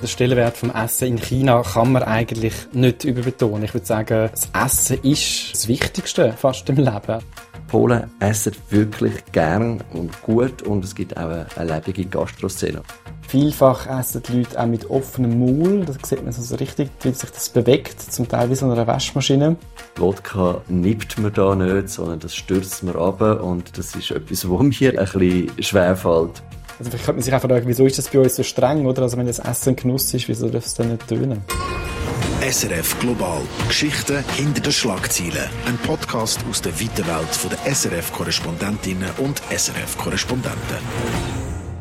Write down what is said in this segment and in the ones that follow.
Den Stellenwert vom Essen in China kann man eigentlich nicht überbetonen. Ich würde sagen, das Essen ist das Wichtigste fast im Leben. Polen essen wirklich gern und gut und es gibt auch eine, eine lebende Gastroszene. Vielfach essen die Leute auch mit offenem Maul. Da sieht man so richtig, wie sich das bewegt, zum Teil wie so eine Waschmaschine. Wodka nippt man da nicht, sondern das stürzt man ab und das ist etwas, was mir ein bisschen schwerfällt. Also vielleicht könnte man sich einfach fragen, wieso ist das bei uns so streng, oder? Also wenn das Essen Genuss ist, wieso darf es dann nicht tönen? SRF Global. Geschichten hinter den Schlagzeilen. Ein Podcast aus der weiten Welt der SRF-Korrespondentinnen und SRF-Korrespondenten.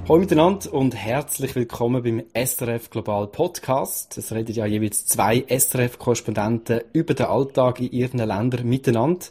Hallo miteinander und herzlich willkommen beim SRF Global Podcast. Es reden ja jeweils zwei SRF-Korrespondenten über den Alltag in ihren Ländern miteinander.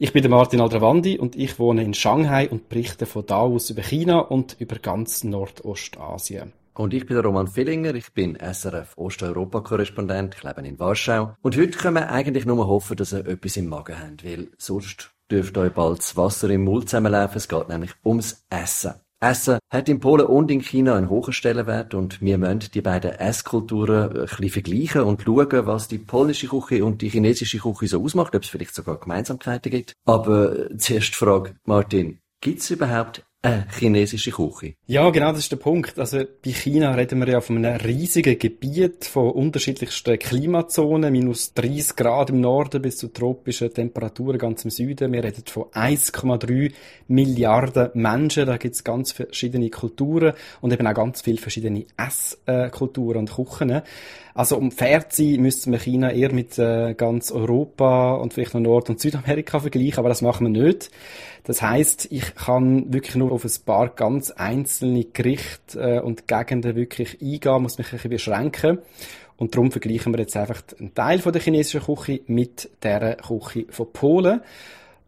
Ich bin der Martin Aldravandi und ich wohne in Shanghai und berichte von da aus über China und über ganz Nordostasien. Und ich bin der Roman Fillinger, ich bin SRF Osteuropa-Korrespondent, ich lebe in Warschau. Und heute können wir eigentlich nur hoffen, dass ihr etwas im Magen habt, weil sonst dürft euch bald das Wasser im Mund zusammenlaufen. Es geht nämlich ums Essen. Essen hat in Polen und in China einen hohen Stellenwert und wir müssen die beiden Esskulturen ein bisschen vergleichen und schauen, was die polnische Küche und die chinesische Küche so ausmacht, ob es vielleicht sogar Gemeinsamkeiten gibt. Aber äh, zuerst die Frage, Martin, gibt es überhaupt eine chinesische Küche. Ja, genau, das ist der Punkt. Also bei China reden wir ja von einem riesigen Gebiet von unterschiedlichsten Klimazonen, minus 30 Grad im Norden bis zu tropischen Temperaturen ganz im Süden. Wir reden von 1,3 Milliarden Menschen. Da gibt es ganz verschiedene Kulturen und eben auch ganz viele verschiedene Esskulturen und Küchen. Also um fair zu sein, müsste man China eher mit äh, ganz Europa und vielleicht noch Nord- und Südamerika vergleichen, aber das machen wir nicht. Das heißt, ich kann wirklich nur auf ein paar ganz einzelne Gerichte äh, und Gegenden wirklich eingehen, muss mich ein bisschen beschränken. Und darum vergleichen wir jetzt einfach einen Teil von der chinesischen Küche mit der Küche von Polen.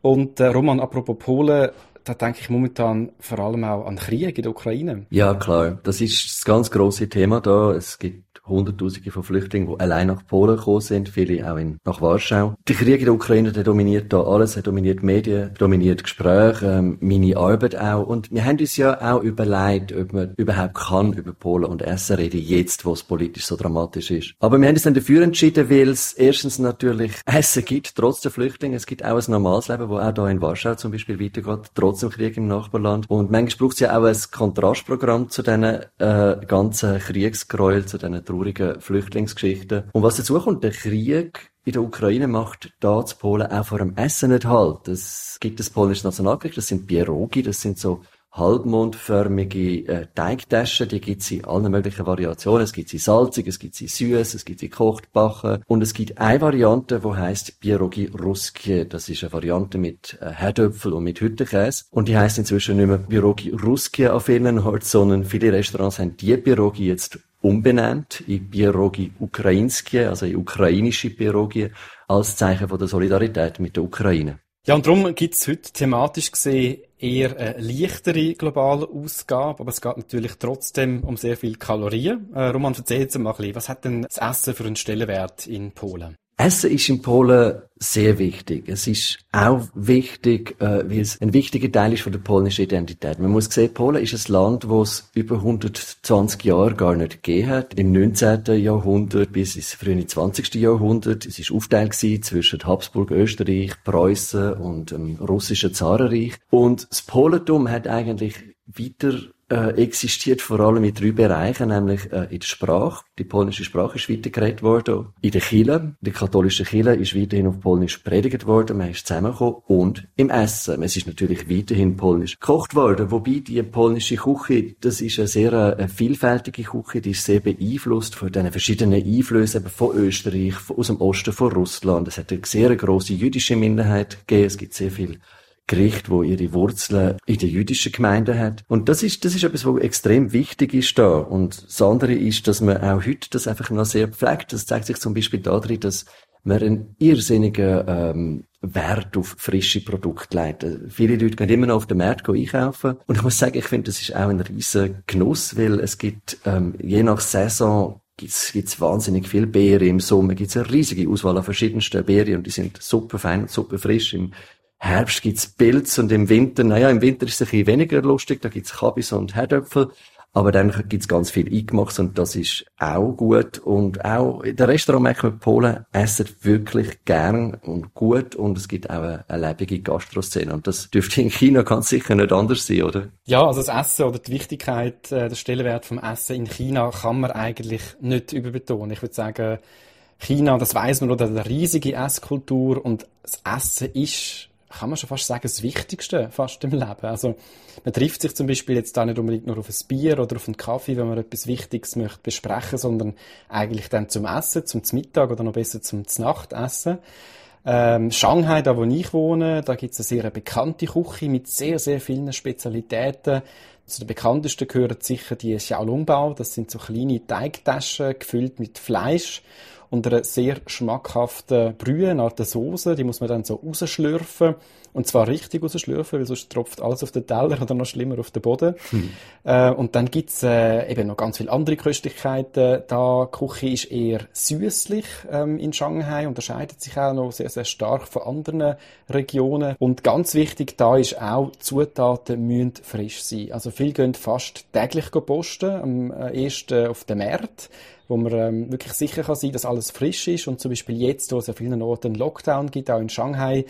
Und äh, Roman, apropos Polen, da denke ich momentan vor allem auch an Krieg in der Ukraine. Ja, klar. Das ist das ganz große Thema da. Es gibt Hunderttausende von Flüchtlingen, die allein nach Polen gekommen sind, viele auch in, nach Warschau. Der Krieg in der Ukraine, der dominiert da alles, er dominiert Medien, dominiert Gespräche, ähm, meine Arbeit auch. Und wir haben uns ja auch überlegt, ob man überhaupt kann über Polen und Essen reden, jetzt, wo es politisch so dramatisch ist. Aber wir haben uns dann dafür entschieden, weil es erstens natürlich Essen gibt, trotz der Flüchtlinge. Es gibt auch ein normales Leben, wo auch da in Warschau zum Beispiel weitergeht, trotz dem Krieg im Nachbarland. Und manchmal braucht es ja auch ein Kontrastprogramm zu diesen äh, ganzen Kriegsgräuel, zu diesen traurigen Flüchtlingsgeschichten. Und was dazu kommt, der Krieg in der Ukraine macht da zu Polen auch vor dem Essen nicht halt. Es gibt das polnische Nationalgericht, das sind Pierogi, das sind so halbmondförmige äh, Teigtaschen, die gibt's in allen möglichen Variationen. Es gibt sie salzig, es gibt sie süß, es gibt sie kocht, backen. Und es gibt eine Variante, die heißt Pierogi Ruski. Das ist eine Variante mit äh, Herdöpfel und mit Hüttenkäse. Und die heißt inzwischen nicht mehr Pierogi Ruski auf vielen Ort, sondern viele Restaurants haben die Pierogi jetzt umbenannt in Pierogi Ukrainski, also in ukrainische Pierogi, als Zeichen von der Solidarität mit der Ukraine. Ja, und darum gibt's heute thematisch gesehen eher eine leichtere globale Ausgabe, aber es geht natürlich trotzdem um sehr viel Kalorien. Äh, Roman, erzähl jetzt mal ein bisschen, was hat denn das Essen für einen Stellenwert in Polen? Essen ist in Polen sehr wichtig. Es ist auch wichtig, äh, weil es ein wichtiger Teil ist von der polnischen Identität. Man muss sehen, Polen ist ein Land, wo es über 120 Jahre gar nicht gegeben hat. Im 19. Jahrhundert bis ins frühe 20. Jahrhundert. Es ist aufteilt zwischen Habsburg, Österreich, Preußen und dem russischen Zarenreich. Und das Polentum hat eigentlich weiter äh, existiert vor allem in drei Bereichen, nämlich äh, in der Sprache. Die polnische Sprache ist weitergeredet worden. In der Kirche, die katholische Kirche ist weiterhin auf Polnisch predigt worden, man ist zusammengekommen. Und im Essen. Es ist natürlich weiterhin Polnisch gekocht worden, wobei die polnische Küche, das ist eine sehr äh, eine vielfältige Küche, die ist sehr beeinflusst von den verschiedenen Einflüssen eben von Österreich, von, aus dem Osten, von Russland. Es hat eine sehr große jüdische Minderheit gegeben, es gibt sehr viel Gericht, wo ihre Wurzeln in der jüdischen Gemeinde hat. Und das ist, das ist etwas, was extrem wichtig ist da. Und das andere ist, dass man auch heute das einfach noch sehr pflegt. Das zeigt sich zum Beispiel darin, dass man einen irrsinnigen ähm, Wert auf frische Produkte legt. Viele Leute gehen immer noch auf den Markt einkaufen. Und ich muss sagen, ich finde, das ist auch ein riesen Genuss, weil es gibt, ähm, je nach Saison, gibt's, gibt's wahnsinnig viel Beeren. Im Sommer gibt's eine riesige Auswahl an verschiedensten Beeren und die sind super fein und super frisch. Im Herbst gibt's Pilz und im Winter, naja, im Winter ist es ein bisschen weniger lustig, da gibt's Kabis und Herdöpfel. Aber dann gibt's ganz viel eingemacht und das ist auch gut. Und auch in der Restaurant man, Polen essen wirklich gern und gut und es gibt auch eine, eine lebige Gastroszene. Und das dürfte in China ganz sicher nicht anders sein, oder? Ja, also das Essen oder die Wichtigkeit, äh, der Stellenwert vom Essen in China kann man eigentlich nicht überbetonen. Ich würde sagen, China, das weiß man, oder eine riesige Esskultur und das Essen ist kann man schon fast sagen, das Wichtigste fast im Leben. Also, man trifft sich zum Beispiel jetzt da nicht unbedingt nur auf ein Bier oder auf einen Kaffee, wenn man etwas Wichtiges möchte besprechen, sondern eigentlich dann zum Essen, zum Mittag oder noch besser zum Nachtessen. Ähm, Shanghai, da wo ich wohne, da gibt es eine sehr bekannte Küche mit sehr, sehr vielen Spezialitäten. Zu den bekanntesten gehören sicher die Xiaolongbao. Das sind so kleine Teigtaschen gefüllt mit Fleisch und einer sehr schmackhaften Brühe, eine Art Soße, die muss man dann so rausschlürfen. Und zwar richtig rausschlürfen, weil sonst tropft alles auf den Teller oder noch schlimmer auf den Boden. Hm. Äh, und dann gibt's äh, eben noch ganz viele andere Köstlichkeiten. Da die Küche ist eher süßlich ähm, in Shanghai, unterscheidet sich auch noch sehr, sehr stark von anderen Regionen. Und ganz wichtig da ist auch, Zutaten müssen frisch sein. Also viele gehen fast täglich posten, am äh, ersten auf den Markt wo man ähm, wirklich sicher kann sein, dass alles frisch ist. Und zum Beispiel jetzt, wo es an vielen Orten einen Lockdown gibt, auch in Shanghai,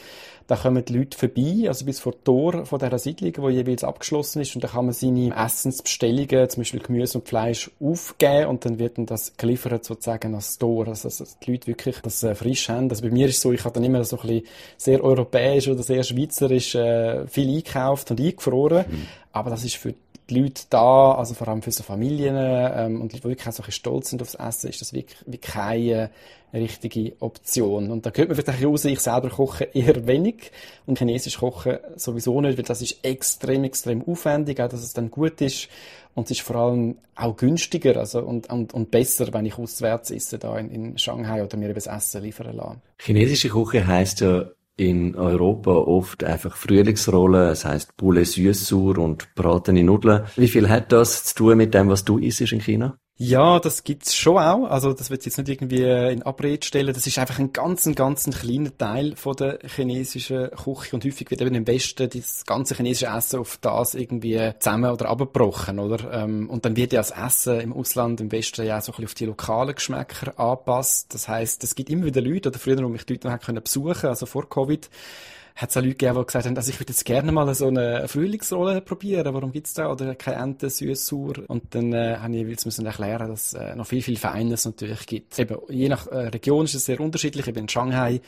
da kommen die Leute vorbei, also bis vor Tor von dieser Siedlung, wo jeweils abgeschlossen ist. Und da kann man seine Essensbestellungen, zum Beispiel Gemüse und Fleisch, aufgeben. Und dann wird dann das geliefert sozusagen als Tor, also dass die Leute wirklich das äh, frisch haben. Also bei mir ist es so, ich habe dann immer so ein bisschen sehr europäisch oder sehr schweizerisch äh, viel eingekauft und eingefroren, mhm. aber das ist für die Leute da, also vor allem für so Familien ähm, und die wirklich auch so ein stolz sind aufs Essen, ist das wirklich, wirklich keine richtige Option. Und da könnte man vielleicht raus, ich selber koche eher wenig und chinesisch kochen sowieso nicht, weil das ist extrem, extrem aufwendig, auch dass es dann gut ist und es ist vor allem auch günstiger also, und, und, und besser, wenn ich auswärts esse, da in, in Shanghai oder mir das Essen liefern lasse. Chinesische Küche heisst ja in Europa oft einfach Frühlingsrollen, es heißt Poulet süß-sauer und bratene Nudeln. Wie viel hat das zu tun mit dem, was du isst in China? Ja, das gibt's schon auch. Also das wird jetzt nicht irgendwie in Abrede stellen. Das ist einfach ein ganz, ganz kleiner Teil von der chinesischen Küche und häufig wird eben im Westen das ganze chinesische Essen auf das irgendwie zusammen oder abgebrochen, oder? Ähm, und dann wird ja das Essen im Ausland, im Westen ja auch so ein bisschen auf die lokalen Geschmäcker angepasst. Das heißt, es gibt immer wieder Leute, oder früher, wo mich die Leute noch besuchen, also vor Covid, hat es auch Leute gegeben, die gesagt haben, also ich würde jetzt gerne mal so eine Frühlingsrolle probieren, warum gibt's da? Oder keine Ente, süß, sauer. Und dann äh, habe ich jeweils müssen erklären, dass es äh, noch viel, viel Feines natürlich gibt. Eben, je nach äh, Region ist es sehr unterschiedlich, eben in Shanghai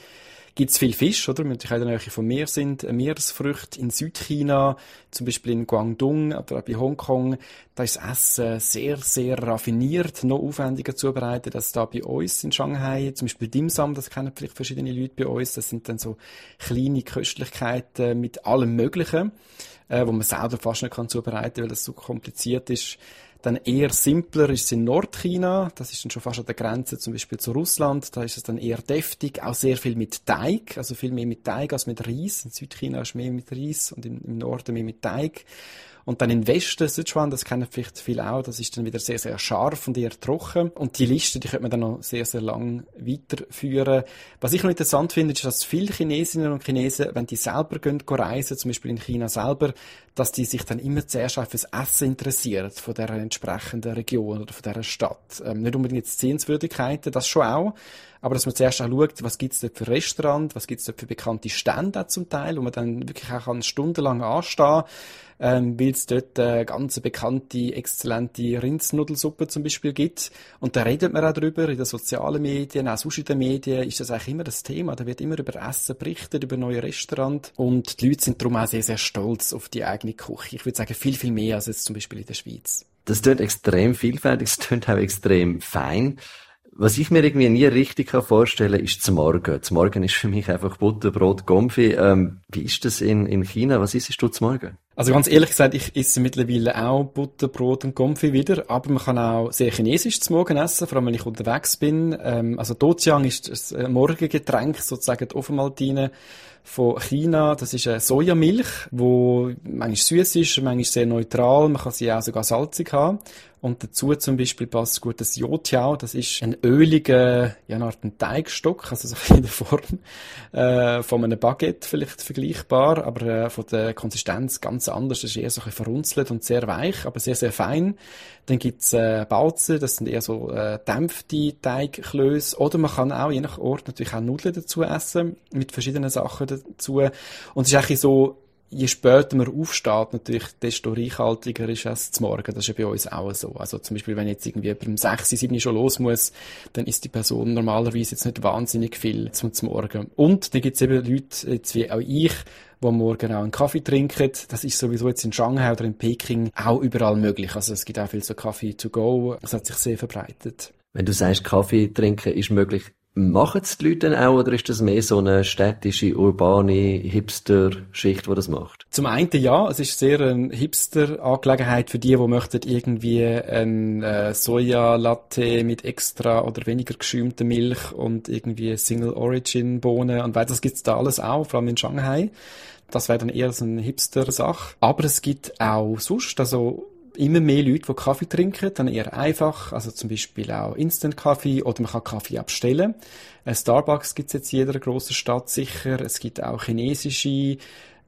gibt es viel Fisch, oder? Wir in der Nähe vom Meer sind. Meeresfrüchte in Südchina, zum Beispiel in Guangdong oder auch bei Hongkong, da ist das Essen sehr, sehr raffiniert, noch aufwendiger zubereitet als da bei uns in Shanghai. Zum Beispiel Dim Sum, das kennen vielleicht verschiedene Leute bei uns. Das sind dann so kleine Köstlichkeiten mit allem Möglichen, äh, wo man selber fast nicht kann zubereiten, weil das so kompliziert ist. Dann eher simpler ist es in Nordchina. Das ist dann schon fast an der Grenze zum Beispiel zu Russland. Da ist es dann eher deftig. Auch sehr viel mit Teig. Also viel mehr mit Teig als mit Reis. In Südchina ist mehr mit Reis und im Norden mehr mit Teig. Und dann im Westen, Sichuan, das kennen vielleicht viele auch, das ist dann wieder sehr, sehr scharf und eher trocken. Und die Liste, die könnte man dann noch sehr, sehr lang weiterführen. Was ich noch interessant finde, ist, dass viele Chinesinnen und Chinesen, wenn die selber gehen, reisen, zum Beispiel in China selber, dass die sich dann immer zuerst auf das Essen interessieren von der entsprechenden Region oder von der Stadt. Ähm, nicht unbedingt jetzt Sehenswürdigkeiten, das schon auch, aber dass man zuerst auch schaut, was gibt's dort für Restaurant, was gibt's dort für bekannte Stände zum Teil, wo man dann wirklich auch stundenlang anstehen ähm, weil es dort eine ganz bekannte, exzellente Rindsnudelsuppe zum Beispiel gibt. Und da redet man auch drüber in den sozialen Medien, auch sonst in den Medien ist das eigentlich immer das Thema. Da wird immer über Essen berichtet, über neue Restaurants. Und die Leute sind darum auch sehr, sehr stolz auf die eigene Küche. Ich würde sagen, viel, viel mehr als jetzt zum Beispiel in der Schweiz. Das klingt extrem vielfältig, es klingt auch extrem fein. Was ich mir irgendwie nie richtig vorstellen kann, ist zum Morgen. Zum Morgen ist für mich einfach Butterbrot, Gomfi. Ähm, wie ist das in, in China? Was isst du zum Morgen? Also ganz ehrlich gesagt, ich esse mittlerweile auch Butterbrot und Gomfi wieder, aber man kann auch sehr chinesisch zum Morgen essen, vor allem wenn ich unterwegs bin. Ähm, also Dojiang ist das Morgengetränk, sozusagen die Ofenmaltine von China. Das ist eine Sojamilch, wo manchmal süß ist, manchmal sehr neutral. Man kann sie auch sogar salzig haben. Und dazu zum Beispiel passt gut das Yotiao. Das ist ein öliger, ja, eine Art Teigstock, also so in der Form äh, von einem Baguette vielleicht vergleichbar, aber äh, von der Konsistenz ganz anders. Das ist eher so ein verrunzelt und sehr weich, aber sehr, sehr fein. Dann gibt's äh, Balzen, das sind eher so äh, dämpfte Teigklöße. Oder man kann auch, je nach Ort, natürlich auch Nudeln dazu essen, mit verschiedenen Sachen dazu. Und es ist eigentlich so je später man aufsteht, natürlich, desto reichhaltiger ist es zum Morgen. Das ist ja bei uns auch so. Also zum Beispiel, wenn jetzt irgendwie um 6, 7 schon los muss, dann ist die Person normalerweise jetzt nicht wahnsinnig viel zum Morgen. Und dann gibt es eben Leute, jetzt wie auch ich, die morgen auch einen Kaffee trinken. Das ist sowieso jetzt in Shanghai oder in Peking auch überall möglich. Also es gibt auch viel so Kaffee to go. Das hat sich sehr verbreitet. Wenn du sagst, Kaffee trinken ist möglich, Machen es die Leute dann auch, oder ist das mehr so eine städtische, urbane Hipster-Schicht, die das macht? Zum einen ja, es ist sehr eine Hipster-Angelegenheit für die, die möchten irgendwie ein äh, Soja-Latte mit extra oder weniger geschäumter Milch und irgendwie Single-Origin-Bohnen und weiter. Das gibt's da alles auch, vor allem in Shanghai. Das wäre dann eher so eine Hipster-Sache. Aber es gibt auch sonst, also immer mehr Leute, die Kaffee trinken, dann eher einfach, also zum Beispiel auch Instant-Kaffee oder man kann Kaffee abstellen. Ein Starbucks gibt es jetzt in jeder grossen Stadt sicher. Es gibt auch chinesische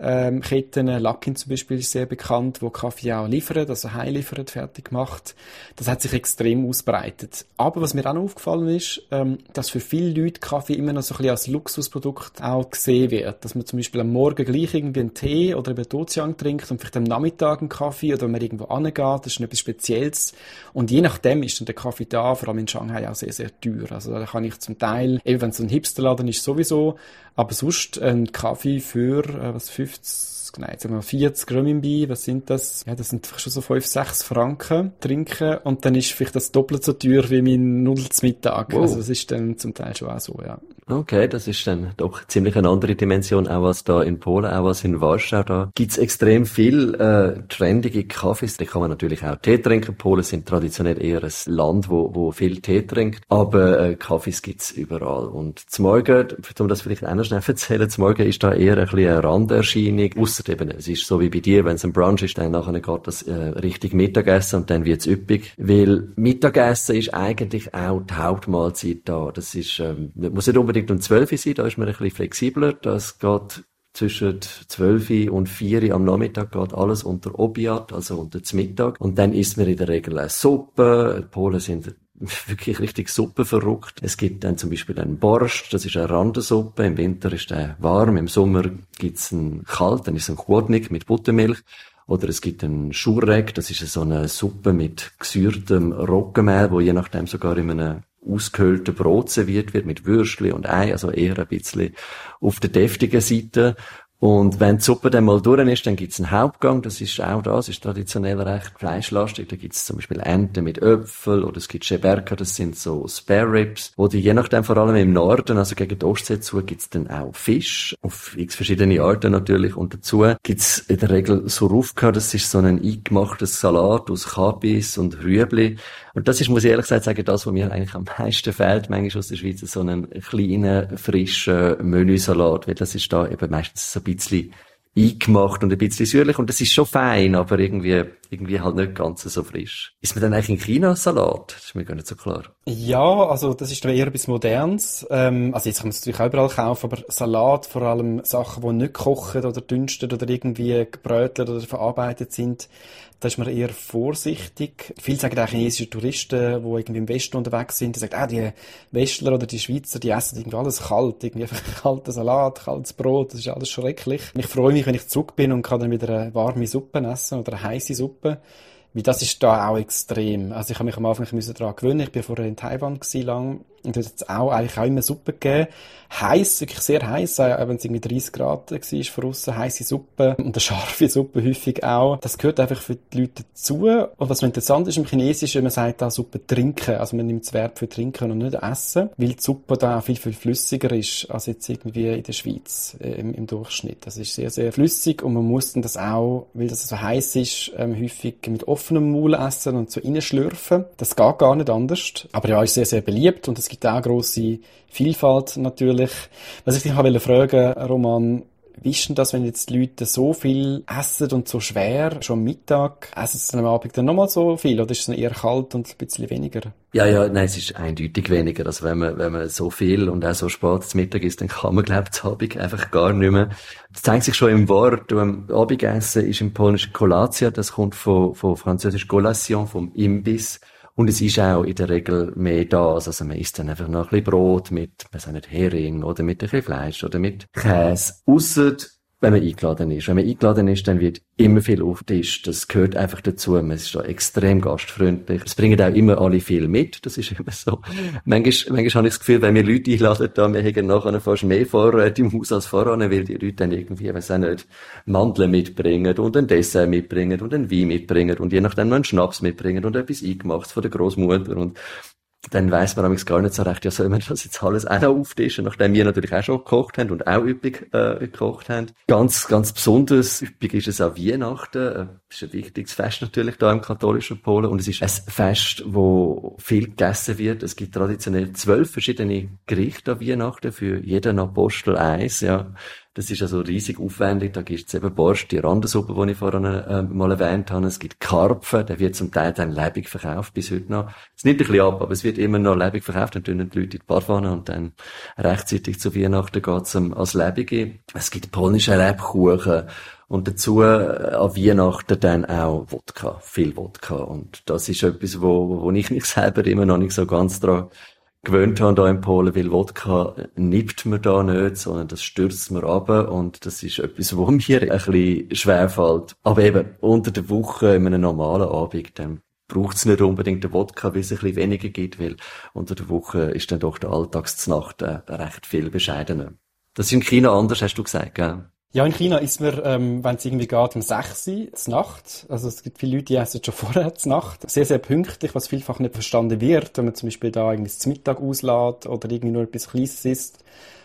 ähm, Ketten. Luckin zum Beispiel ist sehr bekannt, wo Kaffee auch liefert, also heimliefert, fertig macht. Das hat sich extrem ausbreitet. Aber was mir auch noch aufgefallen ist, ähm, dass für viele Leute Kaffee immer noch so ein bisschen als Luxusprodukt auch gesehen wird. Dass man zum Beispiel am Morgen gleich irgendwie einen Tee oder einen Doziang trinkt und vielleicht am Nachmittag einen Kaffee oder wenn man irgendwo angeht, das ist etwas Spezielles. Und je nachdem ist dann der Kaffee da, vor allem in Shanghai auch sehr, sehr teuer. Also da kann ich zum Teil, eben wenn es ein Hipsterladen ist, sowieso, aber sonst ein Kaffee für, äh, was, 50, nein, sagen wir 40 Renminbi, was sind das? Ja, das sind schon so 5, 6 Franken trinken und dann ist vielleicht das doppelt so teuer wie mein Nudel zum Mittag. Wow. Also das ist dann zum Teil schon auch so, ja. Okay, das ist dann doch ziemlich eine andere Dimension, auch was da in Polen, auch was in Warschau. Da gibt's extrem viel äh, trendige Kaffees. Da kann man natürlich auch Tee trinken. Polen sind traditionell eher ein Land, wo, wo viel Tee trinkt. Aber äh, Kaffees gibt's überall. Und zum Morgen, um das vielleicht auch noch schnell erzählen, zum Morgen ist da eher ein bisschen eine Randerscheinung. Ausser eben, es ist so wie bei dir, wenn es ein Brunch ist, dann nachher geht das äh, richtig Mittagessen und dann wird's üppig. Weil Mittagessen ist eigentlich auch die Hauptmahlzeit da. Das ist, ähm, muss nicht unbedingt um 12 Uhr sein, da ist man ein bisschen flexibler. Das geht zwischen 12 und 4 am Nachmittag geht alles unter Obiat, also unter Mittag. Und dann isst man in der Regel eine Suppe. Die Polen sind wirklich richtig Suppe verrückt. Es gibt dann zum Beispiel einen Borscht, das ist eine Randensuppe. Im Winter ist der warm, im Sommer gibt's einen kalt, dann ist es ein Chłodnik mit Buttermilch. Oder es gibt einen Schurek, das ist so eine Suppe mit gesührtem Roggenmehl, wo je nachdem sogar in einem ausgehöhlten Brot serviert wird mit Würstchen und Ei, also eher ein bisschen auf der deftigen Seite. Und wenn die Suppe dann mal durch ist, dann gibt's einen Hauptgang. Das ist auch das, ist traditionell recht fleischlastig. Da gibt's zum Beispiel Ente mit Äpfel oder es gibt Scheberka, das sind so Spare Ribs. Oder je nachdem, vor allem im Norden, also gegen die Ostsee zu, gibt's dann auch Fisch. Auf x verschiedene Arten natürlich. Und dazu gibt's in der Regel Surufka, das ist so ein eingemachtes Salat aus Kabis und Rüebli. Und das ist, muss ich ehrlich gesagt sagen, das, was mir eigentlich am meisten fehlt, manchmal aus der Schweiz, so einen kleinen, frischen Menüsalat, weil das ist da eben meistens so ein bisschen eingemacht und ein bisschen süßlich und das ist schon fein, aber irgendwie, irgendwie halt nicht ganz so frisch. Ist man dann eigentlich in China Salat? Das ist mir gar nicht so klar. Ja, also das ist eher etwas Modernes. Ähm, also jetzt kann man es natürlich auch überall kaufen, aber Salat, vor allem Sachen, die nicht kochen oder dünstet oder irgendwie gebrötelt oder verarbeitet sind, da ist man eher vorsichtig. Viele sagen auch chinesische Touristen, die irgendwie im Westen unterwegs sind, die sagen, ah, die Westler oder die Schweizer, die essen irgendwie alles kalt, irgendwie einfach kalter Salat, kaltes Brot, das ist alles schrecklich. Ich freue mich, wenn ich zurück bin und kann dann wieder eine warme Suppe essen oder eine heiße Suppe. Weil das ist da auch extrem. Also ich habe mich am Anfang daran gewöhnen. Ich bin vorher in Taiwan lang und dort hat es auch eigentlich auch immer Suppe gegeben. Heiß, wirklich sehr heiß, auch wenn es irgendwie 30 Grad war von außen, heiße Suppe und eine scharfe Suppe häufig auch. Das gehört einfach für die Leute dazu. Und was interessant ist im Chinesischen, man sagt da Suppe trinken. Also man nimmt das Verb für trinken und nicht essen, weil die Suppe da viel, viel flüssiger ist als jetzt irgendwie in der Schweiz äh, im, im, Durchschnitt. Das ist sehr, sehr flüssig und man muss dann das auch, weil das so heiß ist, ähm, häufig mit offenem Maul essen und so reinschlürfen. Das geht gar nicht anders. Aber ja, ist sehr, sehr beliebt und es gibt auch grosse Vielfalt natürlich. Was ich dich noch fragen Roman, wie ist das, wenn jetzt die Leute so viel essen und so schwer, schon am Mittag, essen sie am Abend dann nochmal so viel oder ist es eher kalt und ein bisschen weniger? Ja, ja, nein, es ist eindeutig weniger. Also wenn man, wenn man so viel und auch so spät zum Mittag isst, dann kann man, glaube ich, Abend einfach gar nicht mehr. Das zeigt sich schon im Wort. Beim Abendessen ist im polnischen Kolacja, das kommt von, von französisch Collation, vom Imbiss. Und es ist auch in der Regel mehr da. Also man isst dann einfach noch ein bisschen Brot mit, man sagt nicht Hering oder mit ein bisschen Fleisch oder mit Käse. Ausser wenn man eingeladen ist. Wenn man eingeladen ist, dann wird immer viel auf Tisch. Das gehört einfach dazu. Man ist da extrem gastfreundlich. Es bringen auch immer alle viel mit. Das ist immer so. Manchmal, manchmal habe ich das Gefühl, wenn wir Leute einladen, da, wir haben nachher fast mehr Vorräte im Haus als voran, weil die Leute dann irgendwie, weiß auch nicht, Mandeln mitbringen und ein Dessert mitbringen und ein Wein mitbringen und je nachdem noch einen Schnaps mitbringen und etwas eingemacht von der Großmutter und dann weiss man nämlich gar nicht so recht, ja, soll man das jetzt alles auch noch auftischen, nachdem wir natürlich auch schon gekocht haben und auch üppig äh, gekocht haben. Ganz, ganz besonders üppig ist es auch Weihnachten. Äh, ist ein wichtiges Fest natürlich da im katholischen Polen und es ist ein Fest, wo viel gegessen wird. Es gibt traditionell zwölf verschiedene Gerichte an Weihnachten, für jeden Apostel eins, ja. Das ist also riesig aufwendig. Da gibt es eben Borst, die Randensuppe, die ich vorhin äh, mal erwähnt habe. Es gibt Karpfen, der wird zum Teil dann lebendig verkauft, bis heute noch. Es nimmt ein bisschen ab, aber es wird immer noch lebendig verkauft. Dann tun die Leute in die Barpfanne und dann rechtzeitig zu Weihnachten geht's um, als lebige. Es gibt polnische Rebkuchen. Und dazu äh, an Weihnachten dann auch Wodka, viel Wodka. Und das ist etwas, wo, wo ich mich selber immer noch nicht so ganz dran gewöhnt haben da in Polen, weil Wodka nippt man da nicht, sondern das stürzt man ab und das ist etwas, wo mir ein bisschen schwerfällt. Aber eben, unter der Woche, in einem normalen Abend, dann braucht es nicht unbedingt den Wodka, weil es ein bisschen weniger gibt, weil unter der Woche ist dann doch der Alltagsnacht äh, recht viel bescheidener. Das ist in China anders, hast du gesagt, gell? Ja, in China ist man, ähm, wenn es irgendwie geht, um 6 Uhr Nacht. Also es gibt viele Leute, die essen schon vorher zur Nacht. Sehr, sehr pünktlich, was vielfach nicht verstanden wird, wenn man zum Beispiel da irgendwie zum Mittag auslädt oder irgendwie nur etwas Kleines isst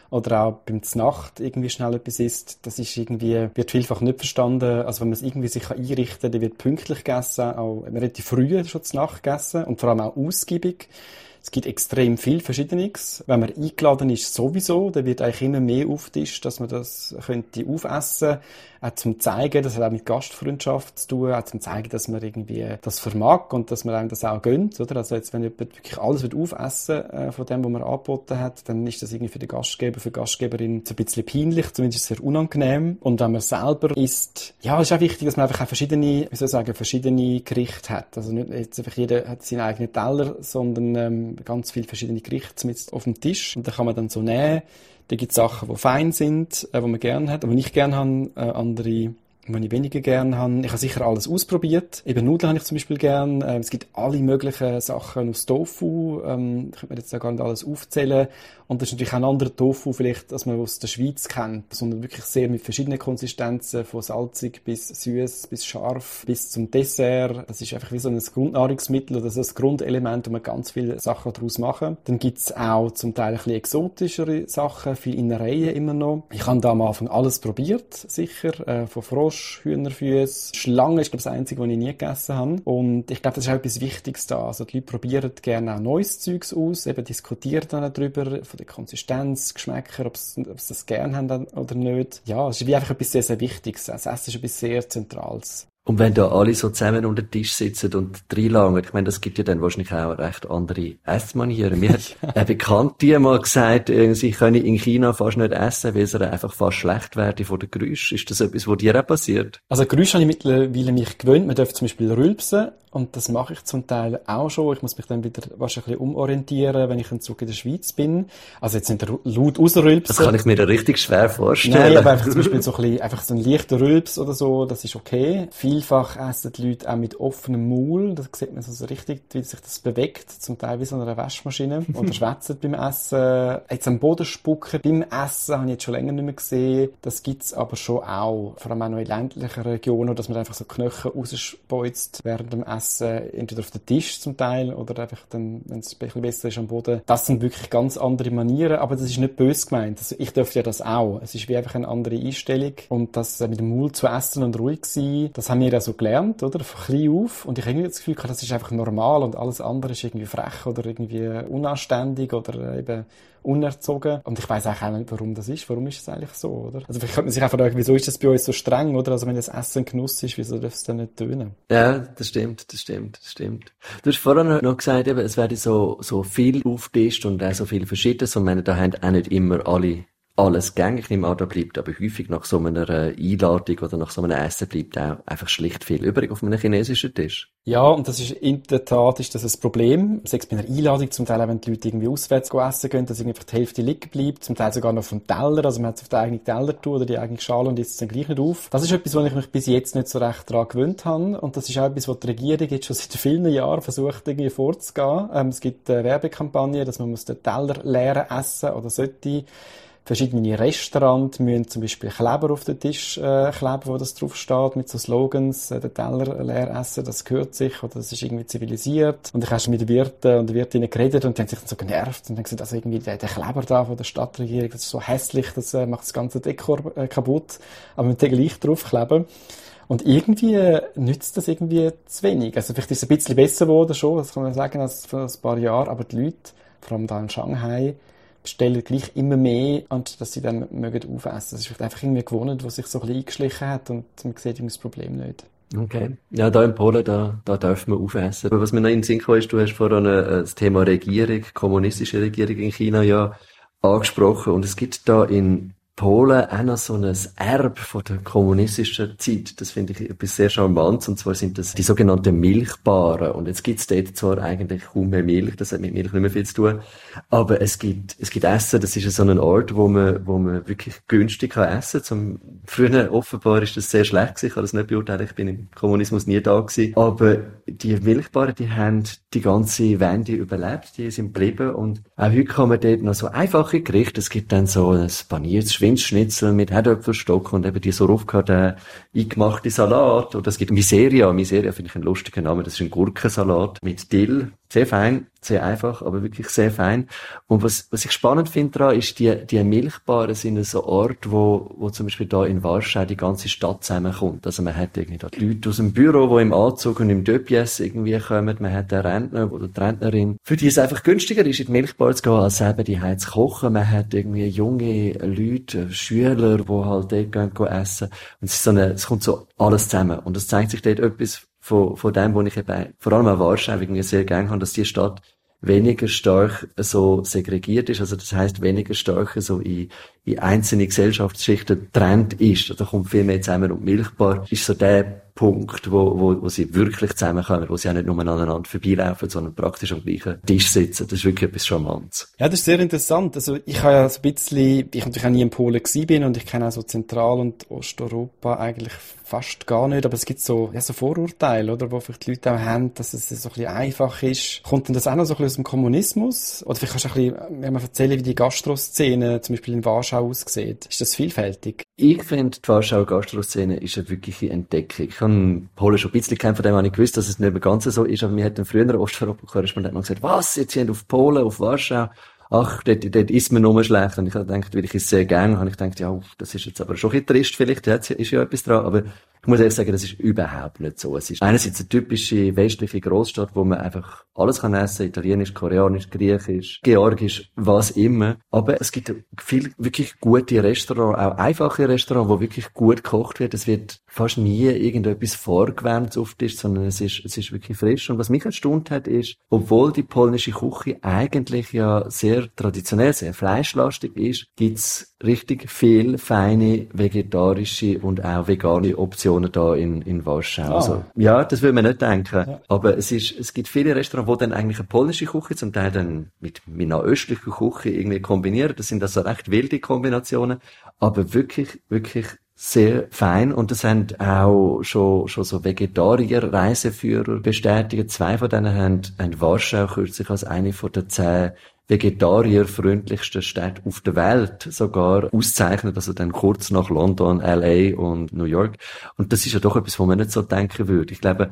oder auch beim Znacht irgendwie schnell etwas isst, das ist irgendwie, wird vielfach nicht verstanden. Also wenn man es irgendwie sich einrichten kann, dann wird pünktlich gegessen, auch relativ früh schon Znacht gegessen und vor allem auch ausgiebig. Es gibt extrem viel Verschiedenes. Wenn man eingeladen ist, sowieso, dann wird eigentlich immer mehr auftischt, dass man das könnte aufessen auch zum zeigen, das hat auch mit Gastfreundschaft zu tun, auch zum zeigen, dass man irgendwie das vermag und dass man einem das auch gönnt, oder? Also jetzt, wenn jemand wirklich alles wird aufessen äh, von dem, was man angeboten hat, dann ist das irgendwie für den Gastgeber, für die Gastgeberin so ein bisschen peinlich, zumindest sehr unangenehm. Und wenn man selber isst, ja, es ist auch wichtig, dass man einfach auch verschiedene, wie soll ich sagen, verschiedene Gerichte hat. Also nicht jetzt einfach jeder hat seinen eigenen Teller, sondern ähm, ganz viele verschiedene Gerichte mit auf dem Tisch. Und da kann man dann so nehmen, da gibt es Sachen, die fein sind, äh, die man gerne hat, aber nicht gerne haben, äh, andere die ich weniger gerne habe. Ich habe sicher alles ausprobiert. Eben Nudeln habe ich zum Beispiel gern. Ähm, es gibt alle möglichen Sachen aus Tofu. Ähm, ich könnte mir jetzt da gar nicht alles aufzählen. Und das ist natürlich auch ein anderer Tofu, vielleicht, als man aus der Schweiz kennt, sondern wirklich sehr mit verschiedenen Konsistenzen, von salzig bis süß, bis scharf, bis zum Dessert. Das ist einfach wie so ein Grundnahrungsmittel oder so ein Grundelement, wo man ganz viele Sachen daraus machen. Dann gibt's auch zum Teil ein bisschen exotischere Sachen, viel Innereien immer noch. Ich habe da am Anfang alles probiert, sicher, äh, von Frosch, Hühnerfüße, Schlange ist, glaube ich, das Einzige, was ich nie gegessen habe. Und ich glaube, das ist auch etwas Wichtiges da. Also die Leute probieren gerne auch neues Zeugs aus, eben diskutieren dann darüber, von der Konsistenz, Geschmäcker, ob sie das gerne haben oder nicht. Ja, es ist wie einfach etwas sehr, sehr Wichtiges. Das Essen ist etwas sehr Zentrales. Und wenn da alle so zusammen unter den Tisch sitzen und reinlangen, ich meine, das gibt ja dann wahrscheinlich auch recht andere Essmanieren. Mir hat eine Bekannte mal gesagt, sie könne in China fast nicht essen, weil es einfach fast schlecht werde von den Geräuschen. Ist das etwas, was dir auch passiert? Also Geräusche habe ich mittlerweile mich gewöhnt. Man darf zum Beispiel rülpsen und das mache ich zum Teil auch schon. Ich muss mich dann wieder wahrscheinlich umorientieren, wenn ich dann zurück in der Schweiz bin. Also jetzt nicht laut rausrülpsen. Das kann ich mir richtig schwer vorstellen. Nein, aber einfach zum Beispiel so ein bisschen, einfach so ein leichter Rülps oder so, das ist okay. Vielfach essen die Leute auch mit offenem Maul. Da sieht man so richtig, wie sich das bewegt. Zum Teil wie so eine Waschmaschine. Oder schwätzen beim Essen. Jetzt am Boden spucken beim Essen habe ich jetzt schon länger nicht mehr gesehen. Das gibt's aber schon auch. Vor allem auch noch in ländlichen Regionen, dass man einfach so Knöchel rausspeuzt während dem Essen entweder auf den Tisch zum Teil oder einfach dann, wenn es ein bisschen besser ist, am Boden. Das sind wirklich ganz andere Manieren, aber das ist nicht böse gemeint. Also ich dürfte ja das auch. Es ist wie einfach eine andere Einstellung und das mit dem Mund zu essen und ruhig sein, das haben ich das so gelernt, oder? Von klein auf. Und ich habe das Gefühl, das ist einfach normal und alles andere ist irgendwie frech oder irgendwie unanständig oder eben unerzogen. Und ich weiß auch nicht, warum das ist. Warum ist es eigentlich so, oder? Also vielleicht könnte man sich einfach fragen, wieso ist das bei uns so streng, oder? Also wenn das Essen Genuss ist, wieso darf es dann nicht tönen? Ja, das stimmt, das stimmt, das stimmt. Du hast vorhin noch gesagt, eben, es werde so, so viel auftischt und auch so viel Verschiedenes und meine, da haben auch nicht immer alle alles gängig. An, da bleibt aber häufig nach so einer Einladung oder nach so einem Essen bleibt auch einfach schlicht viel übrig auf einem chinesischen Tisch. Ja, und das ist in der Tat ist das ein Problem. Selbst bei einer Einladung, zum Teil auch wenn die Leute irgendwie auswärts essen gehen, dass irgendwie die Hälfte liegen bleibt, zum Teil sogar noch vom Teller, also man hat es auf den eigenen Teller tun oder die eigene Schale und isst es dann gleich nicht auf. Das ist etwas, wo ich mich bis jetzt nicht so recht daran gewöhnt habe und das ist auch etwas, wo die Regierung jetzt schon seit vielen Jahren versucht, irgendwie vorzugehen. Ähm, es gibt eine Werbekampagne, dass man muss den Teller leeren essen oder sollte Verschiedene Restaurants müssen zum Beispiel Kleber auf den Tisch äh, kleben, wo das drauf steht, mit so Slogans, äh, den Teller leer essen, das gehört sich oder das ist irgendwie zivilisiert. Und ich habe mit den Wirten und den Wirtinnen geredet und die haben sich dann so genervt und haben gesagt, also irgendwie der, der Kleber da von der Stadtregierung, das ist so hässlich, das äh, macht das ganze Dekor äh, kaputt, aber wir müssen gleich draufkleben. Und irgendwie äh, nützt das irgendwie zu wenig. Also vielleicht ist es ein bisschen besser geworden schon, das kann man sagen, als vor ein paar Jahren, aber die Leute, vor allem da in Shanghai, bestellen gleich immer mehr, anstatt dass sie dann mögen aufessen. Das ist vielleicht einfach irgendwie gewohnt, was sich so ein bisschen eingeschlichen hat und man sieht das Problem nicht. Okay. Ja, da in Polen, da, da dürfen wir aufessen. Aber was mir noch in den Sinn kam, ist, du hast vorhin äh, das Thema Regierung, kommunistische Regierung in China ja angesprochen und es gibt da in Polen auch noch so ein Erb von der kommunistischen Zeit. Das finde ich etwas sehr charmant. Und zwar sind das die sogenannten Milchbaren. Und jetzt gibt's dort zwar eigentlich kaum mehr Milch, das hat mit Milch nicht mehr viel zu tun. Aber es gibt, es gibt Essen, das ist so ein Ort, wo man, wo man wirklich günstig kann essen kann. früher offenbar ist das sehr schlecht gewesen. Ich kann das nicht beurteilen. Ich bin im Kommunismus nie da gewesen. Aber die Milchbaren, die haben die ganze Wende überlebt. Die sind geblieben. Und auch heute kann man dort noch so einfache Gerichte. Es gibt dann so ein paniertes Schweinsschnitzel mit Herdöpfelstock und eben die so aufgehörte eingemachte Salat. Oder es gibt Miseria. Miseria finde ich einen lustigen Namen. Das ist ein Gurkensalat mit Dill. Sehr fein, sehr einfach, aber wirklich sehr fein. Und was, was ich spannend finde daran, ist, die, die Milchbaren sind so Ort, wo, wo zum Beispiel da in Warschau die ganze Stadt zusammenkommt. Also man hat irgendwie da die Leute aus dem Büro, die im Anzug und im Döpjes irgendwie kommen. Man hat den Rentner oder die Rentnerin. Für die es einfach günstiger ist, in die Milchbar zu gehen, als selber die zu kochen. Man hat irgendwie junge Leute, Schüler, die halt dort gehen, gehen essen. Und es ist so eine, es kommt so alles zusammen. Und es zeigt sich dort etwas von, von dem, wo ich eben vor allem auch Warschau irgendwie sehr gerne habe, dass die Stadt weniger stark so segregiert ist, also das heißt weniger stark so in, in einzelne Gesellschaftsschichten trennt ist. Da kommt viel mehr zusammen und Milchbar ist so der Punkt, wo, wo, wo sie wirklich zusammenkommen, wo sie auch nicht nur aneinander vorbeilaufen, sondern praktisch am gleichen Tisch sitzen. Das ist wirklich etwas Charmantes. Ja, das ist sehr interessant. Also ich habe ja so ein bisschen, ich natürlich auch nie in Polen gewesen bin und ich kenne auch so Zentral- und Osteuropa eigentlich fast gar nicht, aber es gibt so, ja, so Vorurteile, oder, wo vielleicht die Leute auch haben, dass es so ein bisschen einfach ist. Kommt denn das auch noch so ein bisschen aus dem Kommunismus? Oder vielleicht kannst du ein bisschen, wenn man erzählen, wie die Gastroszene zum Beispiel in Warschau aussieht. Ist das vielfältig? Ich finde, die Warschauer Gastroszene ist eine wirkliche Entdeckung. Ich schon ein bisschen kennt, von dem habe ich gewusst, dass es nicht mehr ganz so ist, aber mir hat ein früherer Osteuropa-Korrespondent gesagt, was, jetzt sind auf Polen, auf Warschau? ach, dort, dort ist mir nur schlecht. Und ich habe gedacht, weil ich es sehr gerne habe, ich gedacht, ja, das ist jetzt aber schon ein bisschen trist vielleicht, ja, ist ja etwas dran, aber ich muss ehrlich sagen, das ist überhaupt nicht so. Es ist einerseits eine typische westliche Großstadt, wo man einfach alles kann essen, italienisch, koreanisch, griechisch, georgisch, was immer. Aber es gibt viel wirklich gute Restaurants, auch einfache Restaurants, wo wirklich gut gekocht wird. Es wird fast nie irgendetwas vorgewärmt auf Tisch, sondern es ist, es ist wirklich frisch. Und was mich erstaunt hat, ist, obwohl die polnische Küche eigentlich ja sehr traditionell, sehr fleischlastig ist, gibt's richtig viel feine vegetarische und auch vegane Optionen da in, in Warschau. Ah. Also, ja, das würde man nicht denken. Ja. Aber es ist, es gibt viele Restaurants, wo dann eigentlich eine polnische Küche zum Teil dann mit, mit einer östlichen Küche irgendwie kombinieren. Das sind also recht wilde Kombinationen. Aber wirklich, wirklich sehr fein und das haben auch schon, schon so Vegetarier-Reiseführer bestätigt. Zwei von denen haben, haben Warschau kürzlich als eine von den zehn vegetarierfreundlichsten Städte auf der Welt sogar auszeichnet, also dann kurz nach London, LA und New York. Und das ist ja doch etwas, wo man nicht so denken würde. Ich glaube,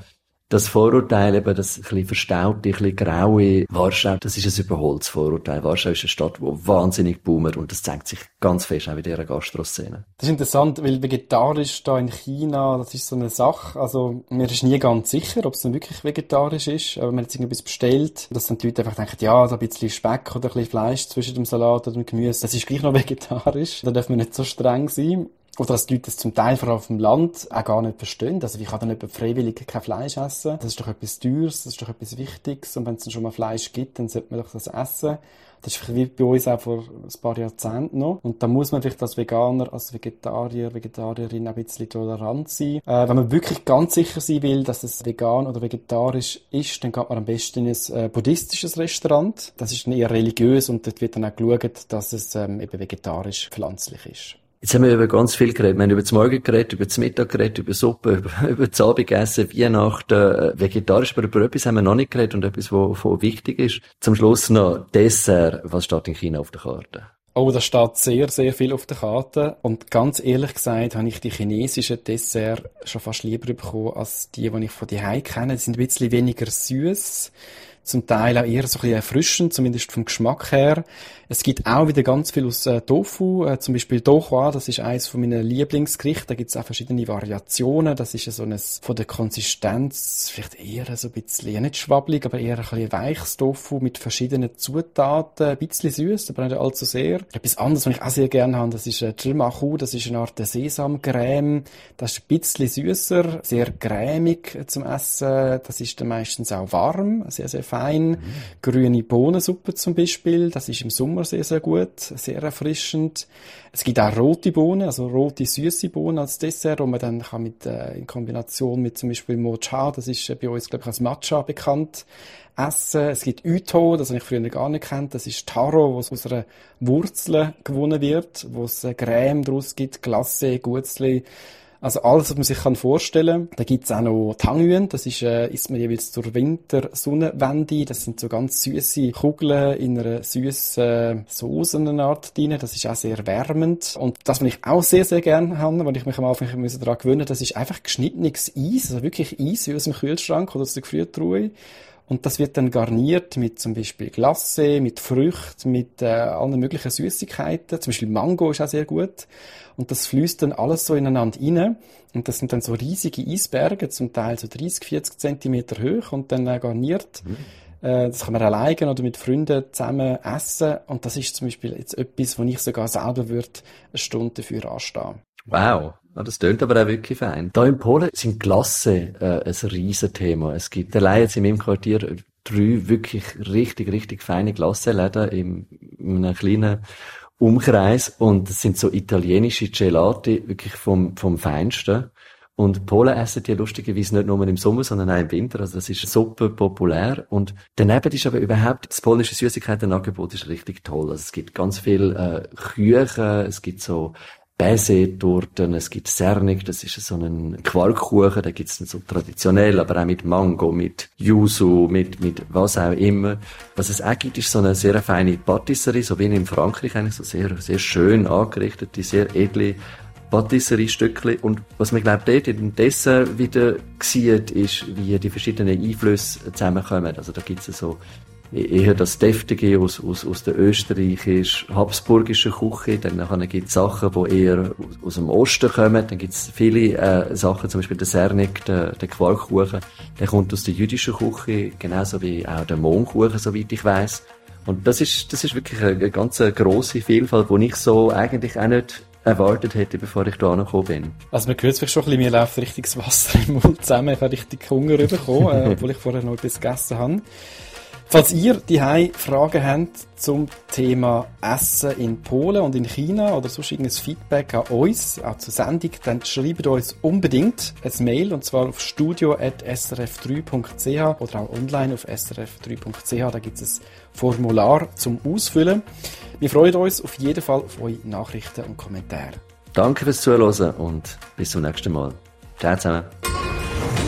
das Vorurteil, eben das ein bisschen verstaubte, ein bisschen graue Warschau, das ist ein überholtes Vorurteil. Warschau ist eine Stadt, die wahnsinnig boomt und das zeigt sich ganz fest auch in dieser Gastroszene. Das ist interessant, weil vegetarisch da in China, das ist so eine Sache, also mir ist nie ganz sicher, ob es dann wirklich vegetarisch ist, aber wenn man jetzt irgendetwas bestellt, dass dann die Leute einfach denken, ja, so ein bisschen Speck oder ein bisschen Fleisch zwischen dem Salat oder dem Gemüse, das ist gleich noch vegetarisch, da darf man nicht so streng sein. Oder dass die Leute das zum Teil, vor allem auf dem Land, auch gar nicht verstehen. Also, wie kann dann jemand freiwillig kein Fleisch essen? Das ist doch etwas Teures, das ist doch etwas Wichtiges. Und wenn es dann schon mal Fleisch gibt, dann sollte man doch das essen. Das ist wie bei uns auch vor ein paar Jahrzehnten noch. Und da muss man vielleicht als Veganer, als Vegetarier, Vegetarierin ein bisschen tolerant sein. Äh, wenn man wirklich ganz sicher sein will, dass es vegan oder vegetarisch ist, dann geht man am besten in ein äh, buddhistisches Restaurant. Das ist dann eher religiös und dort wird dann auch geschaut, dass es ähm, eben vegetarisch pflanzlich ist. Jetzt haben wir über ganz viel geredet. Wir haben über das Morgen geredet, über das Mittag geredet, über Suppe, über, das Abendessen, Weihnachten, äh, vegetarisch. Aber über etwas haben wir noch nicht geredet und etwas, was wichtig ist. Zum Schluss noch Dessert. Was steht in China auf der Karte? Oh, da steht sehr, sehr viel auf der Karte. Und ganz ehrlich gesagt, habe ich die chinesischen Dessert schon fast lieber bekommen als die, die ich von die kenne. Die sind ein bisschen weniger süß zum Teil auch eher so ein bisschen erfrischend, zumindest vom Geschmack her. Es gibt auch wieder ganz viel aus äh, Tofu, äh, zum Beispiel Dohua, das ist eines von meinen Lieblingsgerichten, da gibt es auch verschiedene Variationen, das ist so ein, von der Konsistenz vielleicht eher so ein bisschen, nicht schwabbelig, aber eher ein bisschen weiches Tofu mit verschiedenen Zutaten, ein bisschen süß, aber nicht allzu sehr. Etwas anderes, was ich auch sehr gerne habe, das ist äh, das ist eine Art Sesamcreme, das ist ein bisschen süßer, sehr cremig äh, zum Essen, das ist dann meistens auch warm, sehr, sehr fein. Grüne Bohnensuppe zum Beispiel, das ist im Sommer sehr, sehr gut, sehr erfrischend. Es gibt auch rote Bohnen, also rote süße Bohnen als Dessert, wo man dann kann mit, äh, in Kombination mit zum Beispiel Mocha, das ist äh, bei uns, glaube ich, als Matcha bekannt, essen. Es gibt Uto, das habe ich früher gar nicht kennt. Das ist Taro, was aus einer Wurzel gewonnen wird, wo es äh, Creme daraus gibt, Glasse, Gutzli, also alles, was man sich kann vorstellen kann. Da gibt's auch noch Tangyuan, das ist, äh, isst man jeweils zur Wintersonnenwende. Das sind so ganz süße Kugeln in einer süßen äh, Soßenart drin. Das ist auch sehr wärmend. Und das, was ich auch sehr, sehr gerne habe, weil ich mich am Anfang daran gewöhnen das ist einfach geschnittenes Eis, also wirklich Eis wie aus dem Kühlschrank oder aus der Gefriertruhe. Und das wird dann garniert mit zum Beispiel Glasse, mit Früchten, mit äh, allen möglichen Süßigkeiten. Zum Beispiel Mango ist auch sehr gut. Und das fließt dann alles so ineinander rein. Und das sind dann so riesige Eisberge, zum Teil so 30, 40 Zentimeter hoch und dann äh, garniert. Mhm. Äh, das kann man alleine oder mit Freunden zusammen essen. Und das ist zum Beispiel jetzt etwas, wo ich sogar selber würde eine Stunde dafür anstehen. Wow. Ja, das tönt aber auch wirklich fein. Da in Polen sind Glasse äh, ein Riesenthema. Es gibt allein jetzt in meinem Quartier drei wirklich richtig, richtig feine Glasseläden in, in einem kleinen Umkreis und es sind so italienische Gelati, wirklich vom, vom Feinsten. Und Polen essen die lustigerweise nicht nur im Sommer, sondern auch im Winter. Also das ist super populär. Und daneben ist aber überhaupt das polnische Süßigkeitenangebot ist richtig toll. Also es gibt ganz viel äh, Küchen, es gibt so Baiser-Torten, es gibt Sernik, das ist so ein Quarkkuchen, da gibt's dann so traditionell, aber auch mit Mango, mit Yuzu, mit, mit was auch immer. Was es auch gibt, ist so eine sehr feine Patisserie, so wie in Frankreich eigentlich, so sehr, sehr schön angerichtete, sehr edle Patisserie-Stückchen. Und was man, glaube dort in Dessert wieder sieht, ist, wie die verschiedenen Einflüsse zusammenkommen. Also da gibt's so eher das Deftige aus, aus, aus der österreichischen, habsburgischen Küche. Dann gibt es Sachen, die eher aus dem Osten kommen. Dann gibt es viele äh, Sachen, zum Beispiel der Sernik, der, der Quarkkuchen. Der kommt aus der jüdischen Küche, genauso wie auch der Mohnkuchen, soweit ich weiß. Und das ist, das ist wirklich eine, eine ganz grosse Vielfalt, die ich so eigentlich auch nicht erwartet hätte, bevor ich da angekommen bin. Also man hört vielleicht schon ein bisschen, mir läuft richtig das Wasser im Mund zusammen. Ich habe richtig Hunger bekommen, äh, obwohl ich vorher noch etwas gegessen habe. Falls ihr die Fragen habt zum Thema Essen in Polen und in China oder sonst irgendein Feedback an uns, auch zur Sendung, dann schreibt uns unbedingt ein Mail und zwar auf studio.srf3.ch oder auch online auf srf3.ch. Da gibt es ein Formular zum Ausfüllen. Wir freuen uns auf jeden Fall auf eure Nachrichten und Kommentare. Danke fürs Zuhören und bis zum nächsten Mal. Ciao zusammen.